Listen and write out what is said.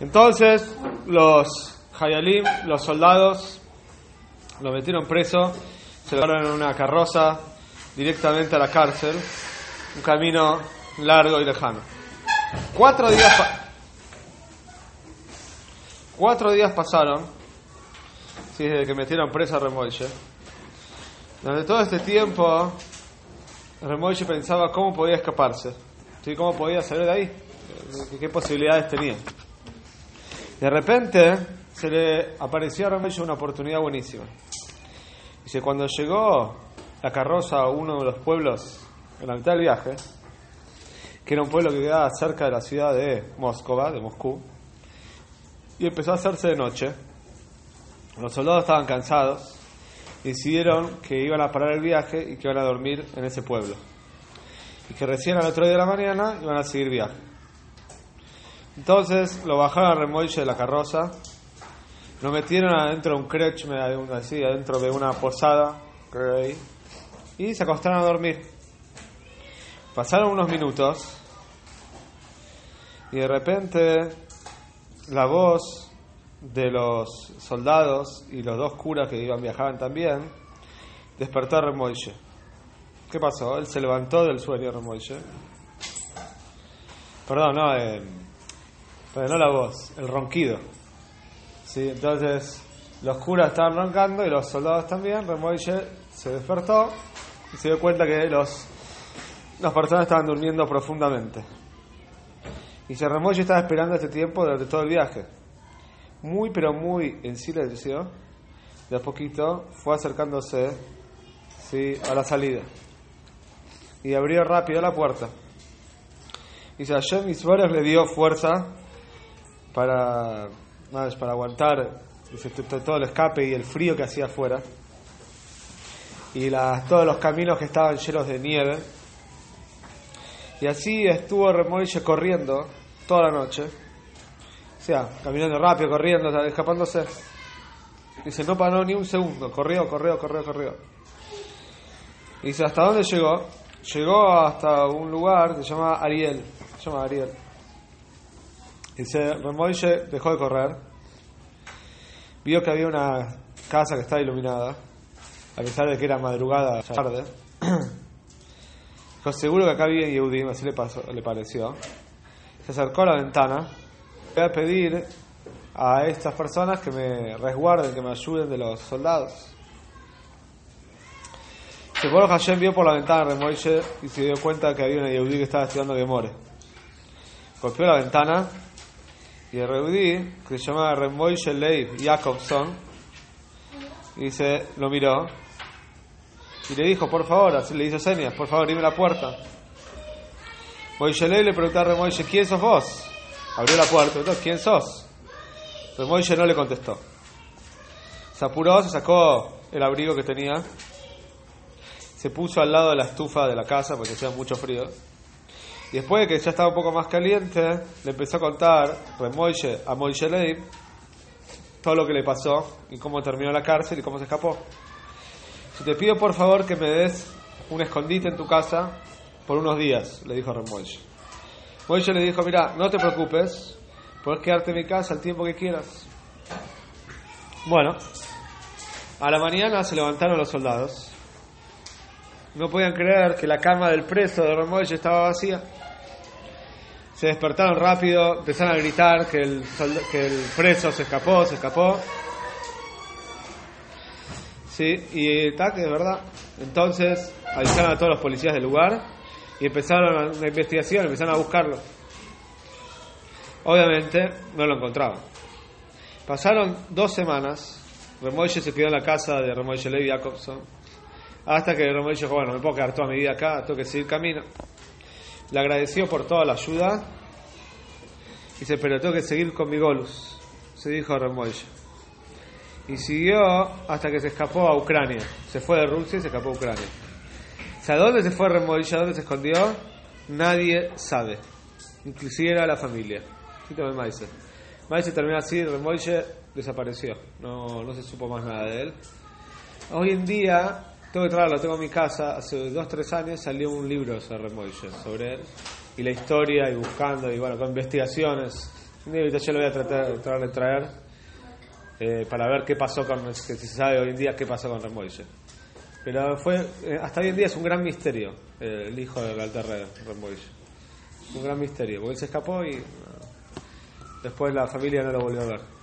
Entonces, los Hayalim, los soldados, lo metieron preso, se lo llevaron en una carroza directamente a la cárcel, un camino largo y lejano. Cuatro días, cuatro días pasaron, desde que metieron preso a Remoille. Durante todo este tiempo, Remoille pensaba cómo podía escaparse, ¿sí? cómo podía salir de ahí, qué posibilidades tenía. De repente se le apareció a Remoille una oportunidad buenísima. Dice, cuando llegó la carroza a uno de los pueblos en la mitad del viaje, que era un pueblo que quedaba cerca de la ciudad de Moscova, de Moscú, y empezó a hacerse de noche. Los soldados estaban cansados y decidieron que iban a parar el viaje y que iban a dormir en ese pueblo. Y que recién al otro día de la mañana iban a seguir viaje. Entonces lo bajaron a remolque de la carroza, lo metieron adentro de un crechme, así, adentro de una posada, creo ahí, y se acostaron a dormir. Pasaron unos minutos y de repente la voz de los soldados y los dos curas que iban viajaban también despertó a Remoille. ¿Qué pasó? Él se levantó del sueño, Remoille. Perdón, no, eh, pero no la voz, el ronquido. ¿Sí? Entonces los curas estaban roncando y los soldados también. Remoille se despertó y se dio cuenta que los, las personas estaban durmiendo profundamente. Y se Remoille estaba esperando este tiempo durante todo el viaje. Muy, pero muy en silencio, de a poquito fue acercándose ¿sí? a la salida. Y abrió rápido la puerta. Y Hashem Isborev le dio fuerza para, nada, para aguantar todo el escape y el frío que hacía afuera. Y las, todos los caminos que estaban llenos de nieve. Y así estuvo Remoille corriendo toda la noche. O sea, caminando rápido, corriendo, escapándose. Dice, no paró ni un segundo. Corrió, corrió, corrió, corrió. Dice, ¿hasta dónde llegó? Llegó hasta un lugar que se llama Ariel. Se llama Ariel. Dice, Remoille dejó de correr. Vio que había una casa que estaba iluminada. A pesar de que era madrugada, tarde. Dijo, seguro que acá había Yehudim, así le, pasó, le pareció. Se acercó a la ventana. Voy a pedir a estas personas que me resguarden, que me ayuden de los soldados. Se por Hashem vio por la ventana de Moishe y se dio cuenta que había una Yehudí que estaba estudiando Gemore. Golpeó la ventana y el Yehudí, que se llamaba Remoishe Leib Jacobson, y dice, lo miró y le dijo, por favor, así le hizo señas, por favor, abrime la puerta. Moishe le preguntó a Remoishe, ¿quién sos vos? Abrió la puerta, preguntó, ¿quién sos? Remoishe no le contestó. Se apuró, se sacó el abrigo que tenía se puso al lado de la estufa de la casa porque hacía mucho frío. Y después de que ya estaba un poco más caliente, le empezó a contar Remoille a Moishe Leib todo lo que le pasó y cómo terminó la cárcel y cómo se escapó. Si te pido por favor que me des un escondite en tu casa por unos días, le dijo Remoille. Moishe le dijo, mira, no te preocupes, puedes quedarte en mi casa el tiempo que quieras. Bueno, a la mañana se levantaron los soldados no podían creer que la cama del preso de Remoille estaba vacía. Se despertaron rápido, empezaron a gritar que el, que el preso se escapó, se escapó. Sí, y que es verdad. Entonces avisaron a todos los policías del lugar y empezaron una investigación, empezaron a buscarlo. Obviamente no lo encontraban. Pasaron dos semanas, Remoille se quedó en la casa de Remoille Levi Jacobson hasta que Romoy dijo, bueno, me puedo quedar toda mi vida acá, tengo que seguir camino. Le agradeció por toda la ayuda. Dice, pero tengo que seguir con mi golus, se dijo Romoy. Y siguió hasta que se escapó a Ucrania. Se fue de Rusia y se escapó a Ucrania. O ¿dónde se fue Romoy? ¿A dónde se escondió? Nadie sabe. Inclusive era la familia. Quítame Maise. Maise terminó así, Remoille desapareció. No, no se supo más nada de él. Hoy en día, tengo que traerlo, tengo en mi casa, hace dos, tres años salió un libro sobre Remoille, sobre él, y la historia, y buscando, y bueno, con investigaciones. Yo lo voy a tratar, de traer eh, para ver qué pasó con, si se sabe hoy en día qué pasó con Remoishe. Pero fue, eh, hasta hoy en día es un gran misterio eh, el hijo del Alter Remoishe. Un gran misterio, porque él se escapó y después la familia no lo volvió a ver.